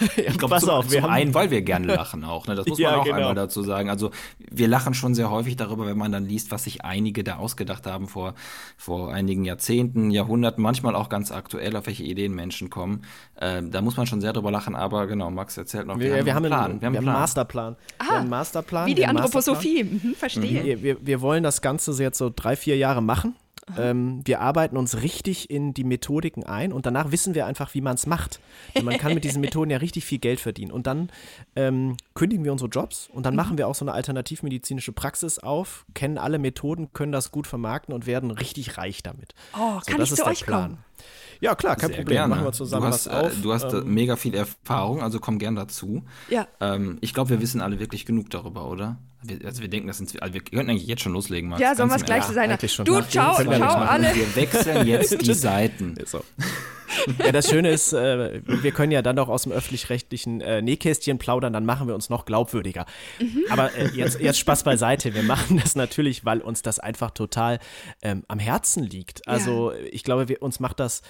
ich glaube, pass auf, wir zum haben einen, weil wir gerne lachen auch. Ne? Das muss man ja, auch genau. einmal dazu sagen. Also wir lachen schon sehr häufig darüber, wenn man dann liest, was sich einige da ausgedacht haben vor, vor einigen Jahrzehnten, Jahrhunderten, manchmal auch ganz aktuell, auf welche Ideen Menschen kommen. Ähm, da muss man schon sehr drüber lachen. Aber genau, Max erzählt noch.
Wir, wir, haben, wir haben, einen Plan. Wir haben, einen Masterplan. Ah, wir haben einen Masterplan.
Wie die Anthroposophie. Mhm, verstehe.
Mhm. Wir, wir wollen das Ganze jetzt so drei, vier Jahre machen. Ähm, wir arbeiten uns richtig in die Methodiken ein und danach wissen wir einfach, wie man es macht. Denn man kann mit diesen Methoden ja richtig viel Geld verdienen. Und dann ähm, kündigen wir unsere Jobs und dann mhm. machen wir auch so eine alternativmedizinische Praxis auf, kennen alle Methoden, können das gut vermarkten und werden richtig reich damit.
Oh, so, kann ich zu euch Plan. kommen?
Ja, klar, kein
Sehr
Problem.
Gerne.
Machen wir zusammen
du hast,
was auf.
Äh, du hast ähm, mega viel Erfahrung, also komm gern dazu.
Ja.
Ähm, ich glaube, wir wissen alle wirklich genug darüber, oder? Wir, also wir denken, das sind, also wir könnten eigentlich jetzt schon loslegen, Max.
Ja, sollen wir es gleich zu sein? Du, ciao, ciao, alle.
Wir wechseln jetzt die Seiten. So.
Ja, das Schöne ist, äh, wir können ja dann auch aus dem öffentlich-rechtlichen äh, Nähkästchen plaudern, dann machen wir uns noch glaubwürdiger. Mhm. Aber äh, jetzt, jetzt Spaß beiseite. Wir machen das natürlich, weil uns das einfach total ähm, am Herzen liegt. Also ja. ich glaube, wir, uns macht das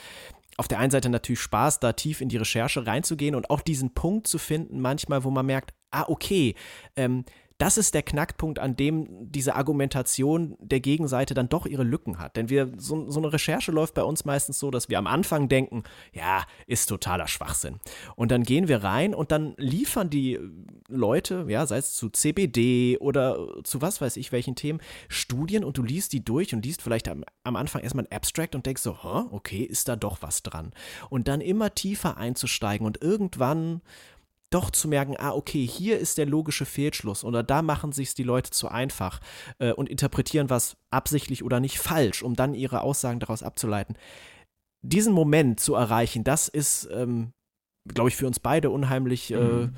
auf der einen Seite natürlich Spaß, da tief in die Recherche reinzugehen und auch diesen Punkt zu finden, manchmal, wo man merkt, ah, okay, ähm, das ist der Knackpunkt, an dem diese Argumentation der Gegenseite dann doch ihre Lücken hat. Denn wir, so, so, eine Recherche läuft bei uns meistens so, dass wir am Anfang denken, ja, ist totaler Schwachsinn. Und dann gehen wir rein und dann liefern die Leute, ja, sei es zu CBD oder zu was weiß ich welchen Themen, Studien und du liest die durch und liest vielleicht am, am Anfang erstmal ein Abstract und denkst so, okay, ist da doch was dran. Und dann immer tiefer einzusteigen und irgendwann doch zu merken, ah, okay, hier ist der logische Fehlschluss oder da machen sich die Leute zu einfach äh, und interpretieren was absichtlich oder nicht falsch, um dann ihre Aussagen daraus abzuleiten. diesen Moment zu erreichen, das ist, ähm, glaube ich, für uns beide unheimlich, äh, mhm.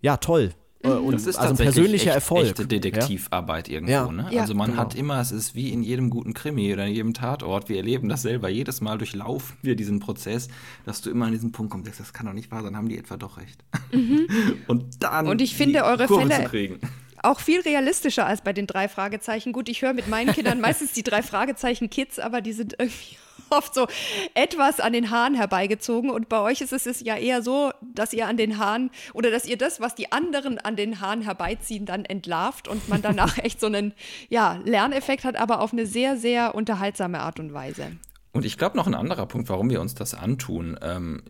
ja, toll.
Äh, und das ist also ein persönlicher Erfolg. Echte Detektivarbeit ja? irgendwo. Ja. Ne? Ja, also man genau. hat immer, es ist wie in jedem guten Krimi oder in jedem Tatort. Wir erleben das selber. Jedes Mal durchlaufen wir diesen Prozess, dass du immer an diesen Punkt kommst, das kann doch nicht wahr sein, haben die etwa doch recht. Mhm.
und dann und ich finde eure Kurve Fälle auch viel realistischer als bei den drei Fragezeichen. Gut, ich höre mit meinen Kindern meistens die drei Fragezeichen Kids, aber die sind irgendwie oft so etwas an den Haaren herbeigezogen. Und bei euch ist es ja eher so, dass ihr an den Haaren oder dass ihr das, was die anderen an den Haaren herbeiziehen, dann entlarvt und man danach echt so einen ja, Lerneffekt hat, aber auf eine sehr, sehr unterhaltsame Art und Weise.
Und ich glaube noch ein anderer Punkt, warum wir uns das antun. Ähm,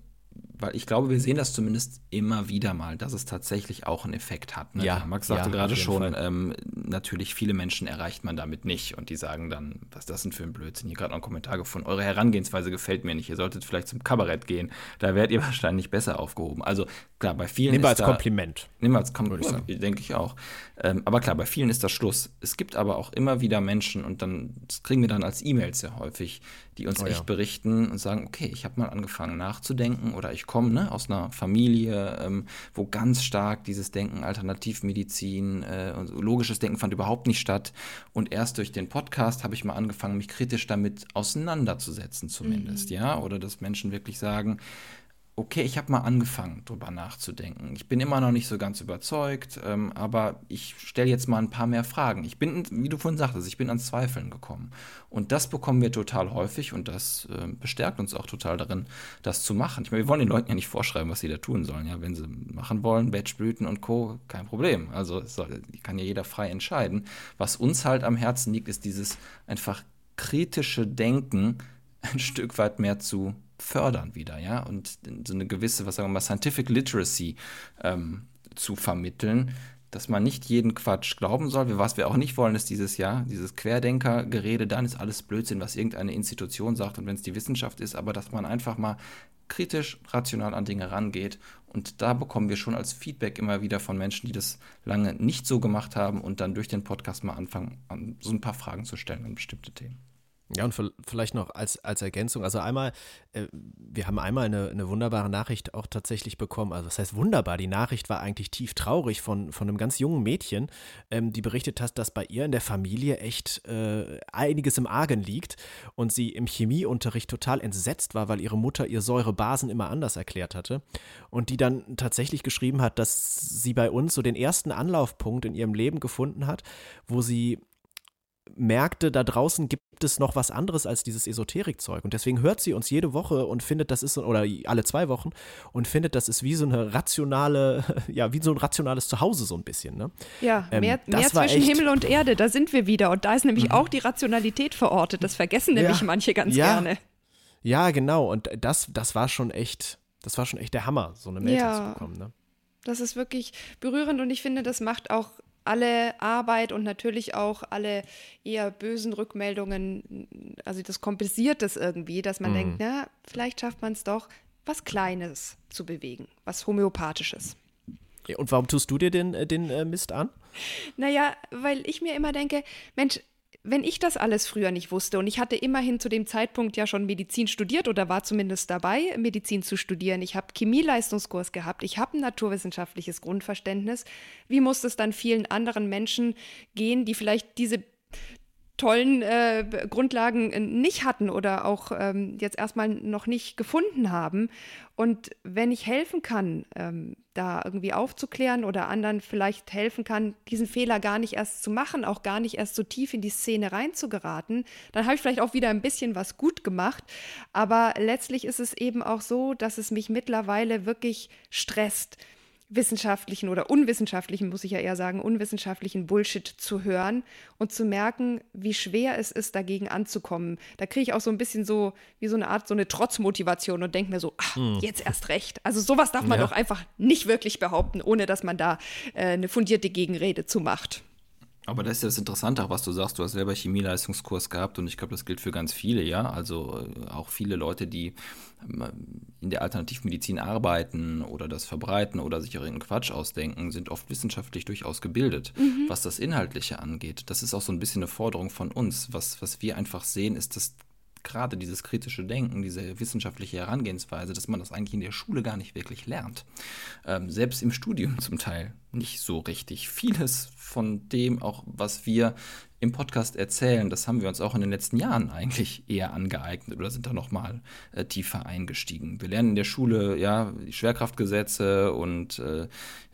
weil ich glaube, wir sehen das zumindest immer wieder mal, dass es tatsächlich auch einen Effekt hat. Ne? Ja, Max sagte ja, gerade schon, ähm, natürlich viele Menschen erreicht man damit nicht und die sagen dann, was das denn für ein Blödsinn. Hier gerade noch einen Kommentar gefunden, eure Herangehensweise gefällt mir nicht, ihr solltet vielleicht zum Kabarett gehen, da werdet ihr wahrscheinlich besser aufgehoben. Also klar, bei vielen
Nehmen wir als da, Kompliment.
Nehmen wir als Kompliment, denke ich auch. Ähm, aber klar, bei vielen ist das Schluss. Es gibt aber auch immer wieder Menschen und dann, das kriegen wir dann als E-Mails sehr häufig, die uns oh, echt ja. berichten und sagen, okay, ich habe mal angefangen nachzudenken oder ich komme ne, aus einer Familie, ähm, wo ganz stark dieses Denken Alternativmedizin äh, und logisches Denken fand überhaupt nicht statt. Und erst durch den Podcast habe ich mal angefangen, mich kritisch damit auseinanderzusetzen zumindest, mhm. ja, oder dass Menschen wirklich sagen, okay, ich habe mal angefangen, drüber nachzudenken. Ich bin immer noch nicht so ganz überzeugt, ähm, aber ich stelle jetzt mal ein paar mehr Fragen. Ich bin, wie du vorhin sagtest, ich bin ans Zweifeln gekommen. Und das bekommen wir total häufig und das äh, bestärkt uns auch total darin, das zu machen. Ich meine, wir wollen den Leuten ja nicht vorschreiben, was sie da tun sollen. Ja, wenn sie machen wollen, Batchblüten und Co., kein Problem. Also soll, kann ja jeder frei entscheiden. Was uns halt am Herzen liegt, ist dieses einfach kritische Denken ein Stück weit mehr zu fördern wieder, ja, und so eine gewisse, was sagen wir mal, Scientific Literacy ähm, zu vermitteln, dass man nicht jeden Quatsch glauben soll. Was wir auch nicht wollen, ist dieses Jahr, dieses Querdenker-Gerede, dann ist alles Blödsinn, was irgendeine Institution sagt und wenn es die Wissenschaft ist, aber dass man einfach mal kritisch, rational an Dinge rangeht. Und da bekommen wir schon als Feedback immer wieder von Menschen, die das lange nicht so gemacht haben und dann durch den Podcast mal anfangen, so ein paar Fragen zu stellen an bestimmte Themen.
Ja, und vielleicht noch als, als Ergänzung, also einmal, äh, wir haben einmal eine, eine wunderbare Nachricht auch tatsächlich bekommen, also das heißt wunderbar, die Nachricht war eigentlich tief traurig von, von einem ganz jungen Mädchen, ähm, die berichtet hat, dass bei ihr in der Familie echt äh, einiges im Argen liegt und sie im Chemieunterricht total entsetzt war, weil ihre Mutter ihr Säurebasen immer anders erklärt hatte und die dann tatsächlich geschrieben hat, dass sie bei uns so den ersten Anlaufpunkt in ihrem Leben gefunden hat, wo sie merkte, da draußen gibt es noch was anderes als dieses Esoterikzeug. Und deswegen hört sie uns jede Woche und findet, das ist, oder alle zwei Wochen, und findet, das ist wie so eine rationale, ja, wie so ein rationales Zuhause so ein bisschen. Ne?
Ja, ähm, mehr, mehr zwischen Himmel und Erde, da sind wir wieder. Und da ist nämlich mhm. auch die Rationalität verortet. Das vergessen nämlich ja. manche ganz ja. gerne.
Ja, genau. Und das, das war schon echt, das war schon echt der Hammer, so eine Mail ja. zu bekommen. Ne?
Das ist wirklich berührend und ich finde, das macht auch alle Arbeit und natürlich auch alle eher bösen Rückmeldungen, also das kompensiert das irgendwie, dass man mhm. denkt, na, vielleicht schafft man es doch, was Kleines zu bewegen, was Homöopathisches.
Und warum tust du dir den, äh, den äh, Mist an?
Naja, weil ich mir immer denke, Mensch, wenn ich das alles früher nicht wusste und ich hatte immerhin zu dem Zeitpunkt ja schon Medizin studiert oder war zumindest dabei, Medizin zu studieren, ich habe Chemieleistungskurs gehabt, ich habe ein naturwissenschaftliches Grundverständnis, wie muss es dann vielen anderen Menschen gehen, die vielleicht diese tollen äh, Grundlagen äh, nicht hatten oder auch ähm, jetzt erstmal noch nicht gefunden haben. Und wenn ich helfen kann, ähm, da irgendwie aufzuklären oder anderen vielleicht helfen kann, diesen Fehler gar nicht erst zu machen, auch gar nicht erst so tief in die Szene reinzugeraten, dann habe ich vielleicht auch wieder ein bisschen was gut gemacht. Aber letztlich ist es eben auch so, dass es mich mittlerweile wirklich stresst wissenschaftlichen oder unwissenschaftlichen, muss ich ja eher sagen, unwissenschaftlichen Bullshit zu hören und zu merken, wie schwer es ist, dagegen anzukommen. Da kriege ich auch so ein bisschen so, wie so eine Art, so eine Trotzmotivation und denke mir so, ach, hm. jetzt erst recht. Also sowas darf man ja. doch einfach nicht wirklich behaupten, ohne dass man da äh, eine fundierte Gegenrede zu macht.
Aber das ist ja das Interessante, auch was du sagst, du hast selber Chemieleistungskurs gehabt und ich glaube, das gilt für ganz viele, ja. Also äh, auch viele Leute, die ähm, in der Alternativmedizin arbeiten oder das verbreiten oder sich auch irgendeinen Quatsch ausdenken, sind oft wissenschaftlich durchaus gebildet, mhm. was das Inhaltliche angeht. Das ist auch so ein bisschen eine Forderung von uns. Was, was wir einfach sehen, ist, dass gerade dieses kritische Denken, diese wissenschaftliche Herangehensweise, dass man das eigentlich in der Schule gar nicht wirklich lernt. Ähm, selbst im Studium zum Teil nicht so richtig. Vieles von dem, auch was wir im Podcast erzählen, das haben wir uns auch in den letzten Jahren eigentlich eher angeeignet oder sind da nochmal äh, tiefer eingestiegen. Wir lernen in der Schule ja die Schwerkraftgesetze und äh,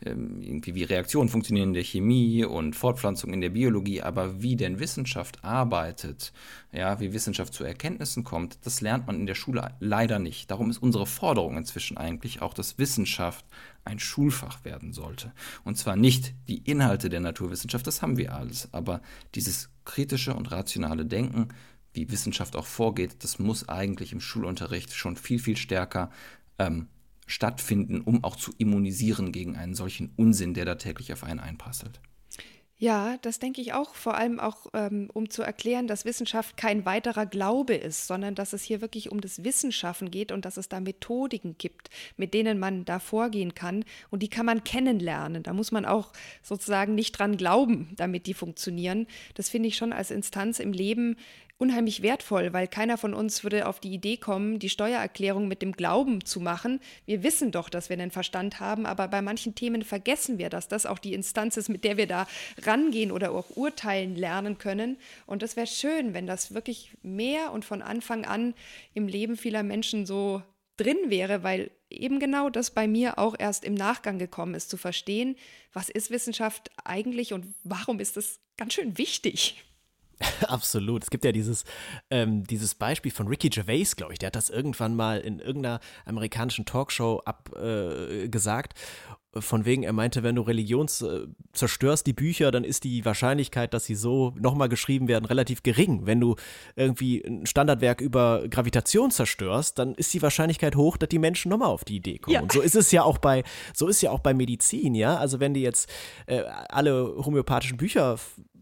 ähm, irgendwie wie Reaktionen funktionieren in der Chemie und Fortpflanzung in der Biologie, aber wie denn Wissenschaft arbeitet, ja, wie Wissenschaft zu Erkenntnissen kommt, das lernt man in der Schule leider nicht. Darum ist unsere Forderung inzwischen eigentlich auch, dass Wissenschaft ein Schulfach werden sollte. Und zwar nicht die Inhalte der Naturwissenschaft, das haben wir alles, aber dieses kritische und rationale Denken, wie Wissenschaft auch vorgeht, das muss eigentlich im Schulunterricht schon viel, viel stärker ähm, stattfinden, um auch zu immunisieren gegen einen solchen Unsinn, der da täglich auf einen einprasselt.
Ja, das denke ich auch, vor allem auch, ähm, um zu erklären, dass Wissenschaft kein weiterer Glaube ist, sondern dass es hier wirklich um das Wissenschaffen geht und dass es da Methodiken gibt, mit denen man da vorgehen kann und die kann man kennenlernen. Da muss man auch sozusagen nicht dran glauben, damit die funktionieren. Das finde ich schon als Instanz im Leben unheimlich wertvoll, weil keiner von uns würde auf die Idee kommen, die Steuererklärung mit dem Glauben zu machen. Wir wissen doch, dass wir einen Verstand haben, aber bei manchen Themen vergessen wir, dass das auch die Instanz ist, mit der wir da rangehen oder auch urteilen lernen können. Und das wäre schön, wenn das wirklich mehr und von Anfang an im Leben vieler Menschen so drin wäre, weil eben genau das bei mir auch erst im Nachgang gekommen ist, zu verstehen, was ist Wissenschaft eigentlich und warum ist das ganz schön wichtig.
Absolut. Es gibt ja dieses, ähm, dieses Beispiel von Ricky Gervais, glaube ich. Der hat das irgendwann mal in irgendeiner amerikanischen Talkshow abgesagt. Äh, von wegen, er meinte, wenn du Religion äh, zerstörst, die Bücher, dann ist die Wahrscheinlichkeit, dass sie so nochmal geschrieben werden, relativ gering. Wenn du irgendwie ein Standardwerk über Gravitation zerstörst, dann ist die Wahrscheinlichkeit hoch, dass die Menschen nochmal auf die Idee kommen. Ja. Und so ist es ja auch bei, so ist ja auch bei Medizin, ja. Also wenn die jetzt äh, alle homöopathischen Bücher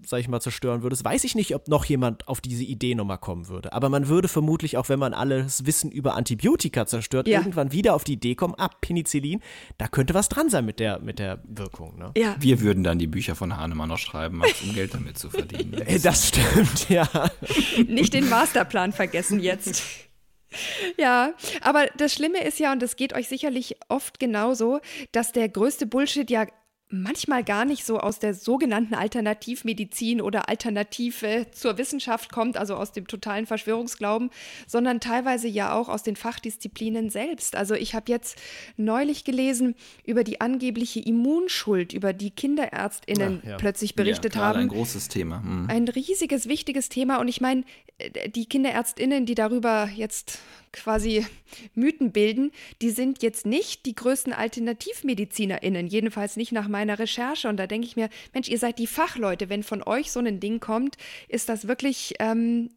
sag ich mal, zerstören würdest, weiß ich nicht, ob noch jemand auf diese Idee nochmal kommen würde. Aber man würde vermutlich, auch wenn man alles Wissen über Antibiotika zerstört, ja. irgendwann wieder auf die Idee kommen, ab ah, Penicillin, da könnte was dran sein mit der, mit der Wirkung. Ne?
Ja. Wir würden dann die Bücher von Hahnemann noch schreiben, um Geld damit zu verdienen.
das stimmt, ja.
Nicht den Masterplan vergessen jetzt. Ja, aber das Schlimme ist ja, und das geht euch sicherlich oft genauso, dass der größte Bullshit ja manchmal gar nicht so aus der sogenannten Alternativmedizin oder Alternative zur Wissenschaft kommt, also aus dem totalen Verschwörungsglauben, sondern teilweise ja auch aus den Fachdisziplinen selbst. Also ich habe jetzt neulich gelesen über die angebliche Immunschuld, über die Kinderärztinnen ja, ja. plötzlich berichtet ja, haben.
Ein großes Thema.
Mhm. Ein riesiges, wichtiges Thema. Und ich meine, die Kinderärztinnen, die darüber jetzt quasi Mythen bilden, die sind jetzt nicht die größten AlternativmedizinerInnen, jedenfalls nicht nach meiner Recherche. Und da denke ich mir, Mensch, ihr seid die Fachleute. Wenn von euch so ein Ding kommt, ist das wirklich ähm,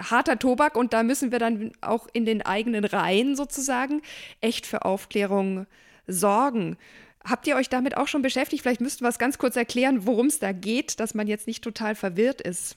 harter Tobak und da müssen wir dann auch in den eigenen Reihen sozusagen echt für Aufklärung sorgen. Habt ihr euch damit auch schon beschäftigt? Vielleicht müssten wir es ganz kurz erklären, worum es da geht, dass man jetzt nicht total verwirrt ist.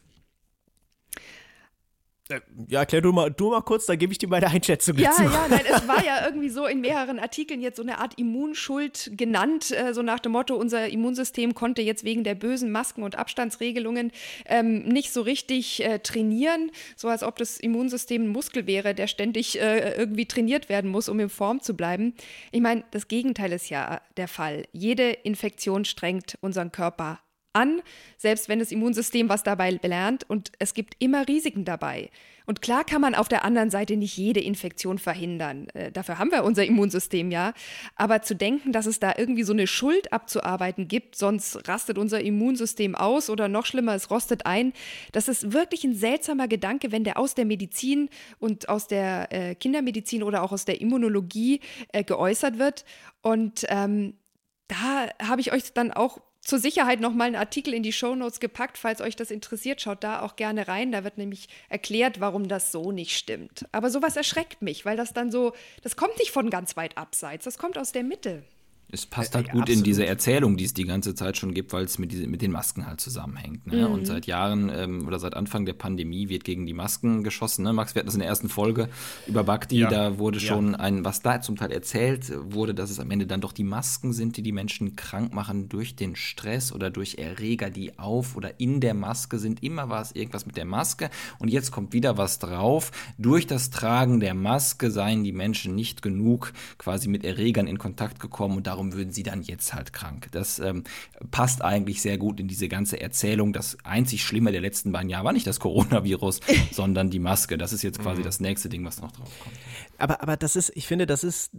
Äh, ja, erklär du mal, du mal kurz, dann gebe ich dir meine Einschätzung
ja,
dazu.
Ja, ja, nein, es war ja irgendwie so in mehreren Artikeln jetzt so eine Art Immunschuld genannt, äh, so nach dem Motto, unser Immunsystem konnte jetzt wegen der bösen Masken und Abstandsregelungen ähm, nicht so richtig äh, trainieren, so als ob das Immunsystem ein Muskel wäre, der ständig äh, irgendwie trainiert werden muss, um in Form zu bleiben. Ich meine, das Gegenteil ist ja der Fall. Jede Infektion strengt unseren Körper an, selbst wenn das Immunsystem was dabei lernt und es gibt immer Risiken dabei. Und klar kann man auf der anderen Seite nicht jede Infektion verhindern. Äh, dafür haben wir unser Immunsystem ja. Aber zu denken, dass es da irgendwie so eine Schuld abzuarbeiten gibt, sonst rastet unser Immunsystem aus oder noch schlimmer, es rostet ein, das ist wirklich ein seltsamer Gedanke, wenn der aus der Medizin und aus der äh, Kindermedizin oder auch aus der Immunologie äh, geäußert wird. Und ähm, da habe ich euch dann auch zur Sicherheit noch mal einen Artikel in die Shownotes gepackt, falls euch das interessiert, schaut da auch gerne rein. Da wird nämlich erklärt, warum das so nicht stimmt. Aber sowas erschreckt mich, weil das dann so, das kommt nicht von ganz weit abseits, das kommt aus der Mitte.
Es passt halt äh, gut absolut. in diese Erzählung, die es die ganze Zeit schon gibt, weil es mit, diese, mit den Masken halt zusammenhängt. Ne? Mhm. Und seit Jahren ähm, oder seit Anfang der Pandemie wird gegen die Masken geschossen. Ne? Max, wir hatten das in der ersten Folge über Bhakti, ja. da wurde schon ja. ein, was da zum Teil erzählt wurde, dass es am Ende dann doch die Masken sind, die die Menschen krank machen durch den Stress oder durch Erreger, die auf oder in der Maske sind. Immer war es irgendwas mit der Maske und jetzt kommt wieder was drauf. Durch das Tragen der Maske seien die Menschen nicht genug quasi mit Erregern in Kontakt gekommen und darum warum würden sie dann jetzt halt krank? Das ähm, passt eigentlich sehr gut in diese ganze Erzählung. Das einzig Schlimme der letzten beiden Jahre war nicht das Coronavirus, sondern die Maske. Das ist jetzt quasi mhm. das nächste Ding, was noch drauf kommt.
Aber, aber das ist, ich finde, das ist,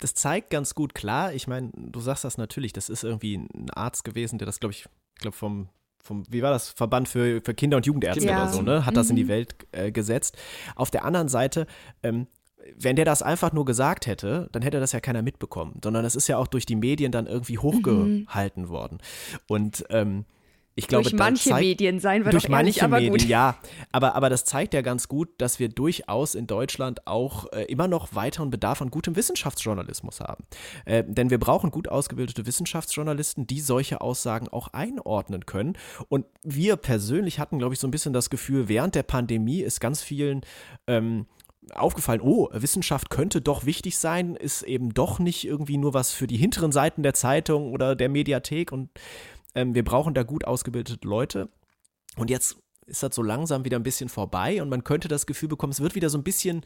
das zeigt ganz gut klar. Ich meine, du sagst das natürlich, das ist irgendwie ein Arzt gewesen, der das, glaube ich, glaube vom vom, wie war das, Verband für, für Kinder- und Jugendärzte ja. oder so, ne? Hat das in die mhm. Welt äh, gesetzt. Auf der anderen Seite, ähm, wenn der das einfach nur gesagt hätte, dann hätte das ja keiner mitbekommen, sondern es ist ja auch durch die Medien dann irgendwie hochgehalten mhm. worden. Und ähm, ich glaube,
durch manche zeigt, Medien, seien wir
durch
doch ehrlich,
manche
aber
Medien,
gut.
Ja, aber, aber das zeigt ja ganz gut, dass wir durchaus in Deutschland auch äh, immer noch weiteren Bedarf an gutem Wissenschaftsjournalismus haben. Äh, denn wir brauchen gut ausgebildete Wissenschaftsjournalisten, die solche Aussagen auch einordnen können. Und wir persönlich hatten, glaube ich, so ein bisschen das Gefühl, während der Pandemie ist ganz vielen ähm, aufgefallen, oh, Wissenschaft könnte doch wichtig sein, ist eben doch nicht irgendwie nur was für die hinteren Seiten der Zeitung oder der Mediathek und ähm, wir brauchen da gut ausgebildete Leute. Und jetzt ist das so langsam wieder ein bisschen vorbei und man könnte das Gefühl bekommen, es wird wieder so ein bisschen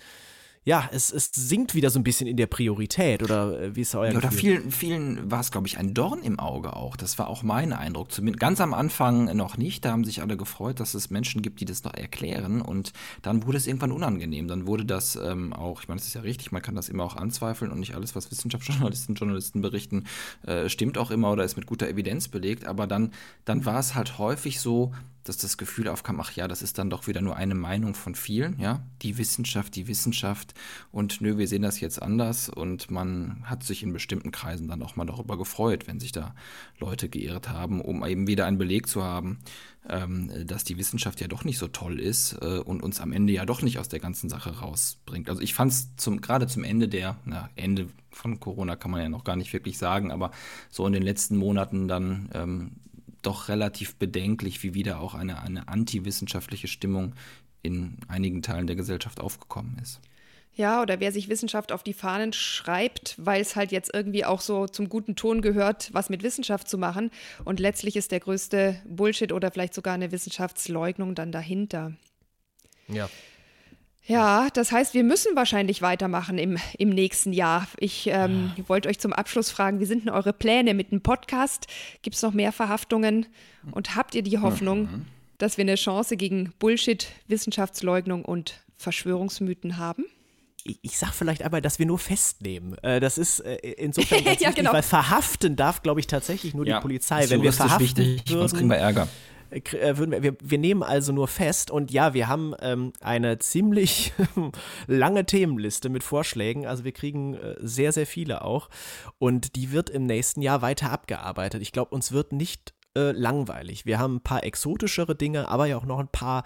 ja, es, es sinkt wieder so ein bisschen in der Priorität oder äh, wie ist euer
ja, Oder vielen, vielen war es, glaube ich, ein Dorn im Auge auch. Das war auch mein Eindruck. Zumindest ganz am Anfang noch nicht. Da haben sich alle gefreut, dass es Menschen gibt, die das noch erklären. Und dann wurde es irgendwann unangenehm. Dann wurde das ähm, auch, ich meine, das ist ja richtig, man kann das immer auch anzweifeln und nicht alles, was Wissenschaftsjournalisten Journalisten berichten, äh, stimmt auch immer oder ist mit guter Evidenz belegt. Aber dann, dann war es halt häufig so, dass das Gefühl aufkam, ach ja, das ist dann doch wieder nur eine Meinung von vielen, ja, die Wissenschaft, die Wissenschaft. Und nö, wir sehen das jetzt anders. Und man hat sich in bestimmten Kreisen dann auch mal darüber gefreut, wenn sich da Leute geirrt haben, um eben wieder einen Beleg zu haben, ähm, dass die Wissenschaft ja doch nicht so toll ist äh, und uns am Ende ja doch nicht aus der ganzen Sache rausbringt. Also ich fand es zum, gerade zum Ende der, na, Ende von Corona kann man ja noch gar nicht wirklich sagen, aber so in den letzten Monaten dann ähm, doch relativ bedenklich, wie wieder auch eine, eine antiwissenschaftliche Stimmung in einigen Teilen der Gesellschaft aufgekommen ist.
Ja, oder wer sich Wissenschaft auf die Fahnen schreibt, weil es halt jetzt irgendwie auch so zum guten Ton gehört, was mit Wissenschaft zu machen. Und letztlich ist der größte Bullshit oder vielleicht sogar eine Wissenschaftsleugnung dann dahinter.
Ja.
Ja, das heißt, wir müssen wahrscheinlich weitermachen im, im nächsten Jahr. Ich ähm, ja. wollte euch zum Abschluss fragen, wie sind denn eure Pläne mit dem Podcast? Gibt es noch mehr Verhaftungen? Und habt ihr die Hoffnung, mhm. dass wir eine Chance gegen Bullshit, Wissenschaftsleugnung und Verschwörungsmythen haben?
ich, ich sag vielleicht einmal, dass wir nur festnehmen. Äh, das ist äh, insofern ganz ja, wichtig, genau. weil verhaften darf, glaube ich, tatsächlich nur ja, die Polizei. Wenn wir verhaften
wichtig, würden, sonst kriegen wir Ärger.
Äh, äh, würden wir, wir, wir nehmen also nur fest und ja, wir haben ähm, eine ziemlich lange Themenliste mit Vorschlägen. Also wir kriegen äh, sehr, sehr viele auch. Und die wird im nächsten Jahr weiter abgearbeitet. Ich glaube, uns wird nicht äh, langweilig. Wir haben ein paar exotischere Dinge, aber ja auch noch ein paar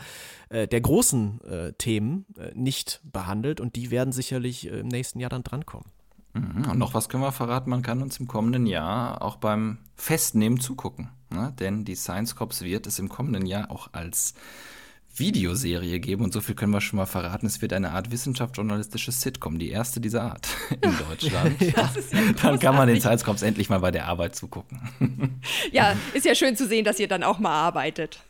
äh, der großen äh, Themen nicht behandelt und die werden sicherlich im nächsten Jahr dann drankommen.
Mhm. Und noch was können wir verraten, man kann uns im kommenden Jahr auch beim Festnehmen zugucken. Ne? Denn die Science Cops wird es im kommenden Jahr auch als Videoserie geben und so viel können wir schon mal verraten. Es wird eine Art wissenschaftsjournalistische Sitcom, die erste dieser Art in Deutschland. ja, dann kann man den Science Cops endlich mal bei der Arbeit zugucken.
ja, ist ja schön zu sehen, dass ihr dann auch mal arbeitet.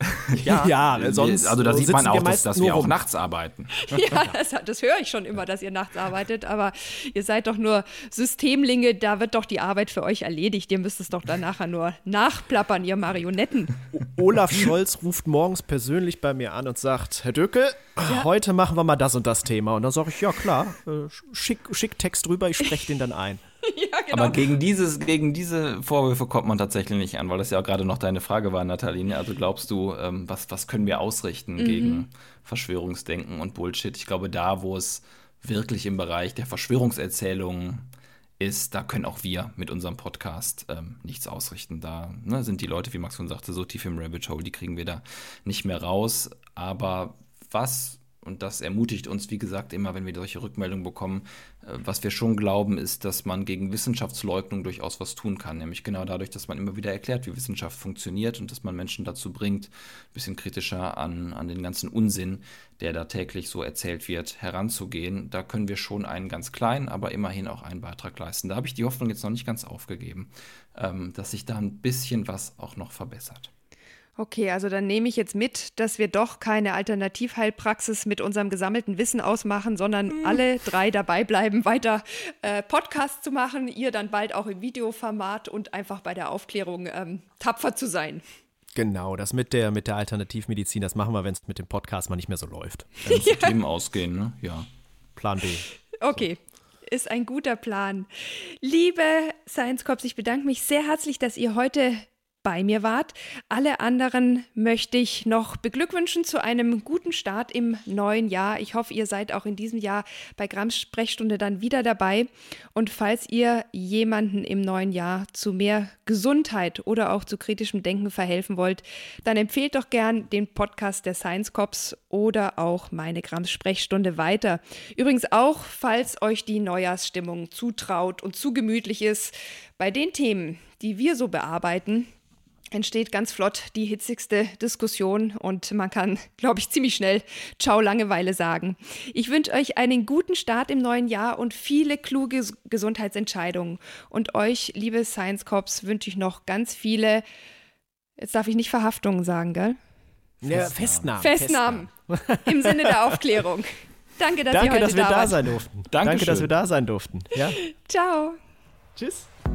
Ja, ja sonst
also da sieht man auch, dass, dass wir auch nachts arbeiten.
Ja, das, das höre ich schon immer, dass ihr nachts arbeitet, aber ihr seid doch nur Systemlinge, da wird doch die Arbeit für euch erledigt. Ihr müsst es doch dann nachher nur nachplappern, ihr Marionetten.
Olaf Scholz ruft morgens persönlich bei mir an und sagt, Herr Döcke, ja. heute machen wir mal das und das Thema. Und dann sage ich, ja klar, äh, schick, schick Text drüber, ich spreche den dann ein.
ja, genau. Aber gegen, dieses, gegen diese Vorwürfe kommt man tatsächlich nicht an, weil das ja auch gerade noch deine Frage war, Nathalie. Also glaubst du, ähm, was, was können wir ausrichten mhm. gegen Verschwörungsdenken und Bullshit? Ich glaube, da, wo es wirklich im Bereich der Verschwörungserzählungen ist, da können auch wir mit unserem Podcast ähm, nichts ausrichten. Da ne, sind die Leute, wie Max schon sagte, so tief im Rabbit Hole, die kriegen wir da nicht mehr raus. Aber was und das ermutigt uns, wie gesagt, immer, wenn wir solche Rückmeldungen bekommen. Äh, was wir schon glauben, ist, dass man gegen Wissenschaftsleugnung durchaus was tun kann. Nämlich genau dadurch, dass man immer wieder erklärt, wie Wissenschaft funktioniert und dass man Menschen dazu bringt, ein bisschen kritischer an, an den ganzen Unsinn, der da täglich so erzählt wird, heranzugehen. Da können wir schon einen ganz kleinen, aber immerhin auch einen Beitrag leisten. Da habe ich die Hoffnung jetzt noch nicht ganz aufgegeben, ähm, dass sich da ein bisschen was auch noch verbessert.
Okay, also dann nehme ich jetzt mit, dass wir doch keine Alternativheilpraxis mit unserem gesammelten Wissen ausmachen, sondern mhm. alle drei dabei bleiben, weiter äh, Podcast zu machen, ihr dann bald auch im Videoformat und einfach bei der Aufklärung ähm, tapfer zu sein.
Genau, das mit der, mit der Alternativmedizin, das machen wir, wenn es mit dem Podcast mal nicht mehr so läuft.
Wenn ja. Themen ausgehen, ne? Ja.
Plan B.
Okay. So ist ein guter Plan. Liebe Science Cops, ich bedanke mich sehr herzlich, dass ihr heute bei mir wart. Alle anderen möchte ich noch beglückwünschen zu einem guten Start im neuen Jahr. Ich hoffe, ihr seid auch in diesem Jahr bei Grams Sprechstunde dann wieder dabei. Und falls ihr jemanden im neuen Jahr zu mehr Gesundheit oder auch zu kritischem Denken verhelfen wollt, dann empfehlt doch gern den Podcast der Science Cops oder auch meine Grams Sprechstunde weiter. Übrigens auch, falls euch die Neujahrsstimmung zutraut und zu gemütlich ist, bei den Themen, die wir so bearbeiten, entsteht ganz flott die hitzigste Diskussion und man kann, glaube ich, ziemlich schnell Ciao Langeweile sagen. Ich wünsche euch einen guten Start im neuen Jahr und viele kluge Gesundheitsentscheidungen. Und euch, liebe Science Cops, wünsche ich noch ganz viele, jetzt darf ich nicht Verhaftungen sagen, gell?
Ja, Festnahmen.
Festnahmen. Festnahmen. Im Sinne der Aufklärung. Danke, dass
Danke,
ihr heute
dass wir
da,
da sein durften. Danke, Danke dass wir da sein durften. Ja.
Ciao.
Tschüss.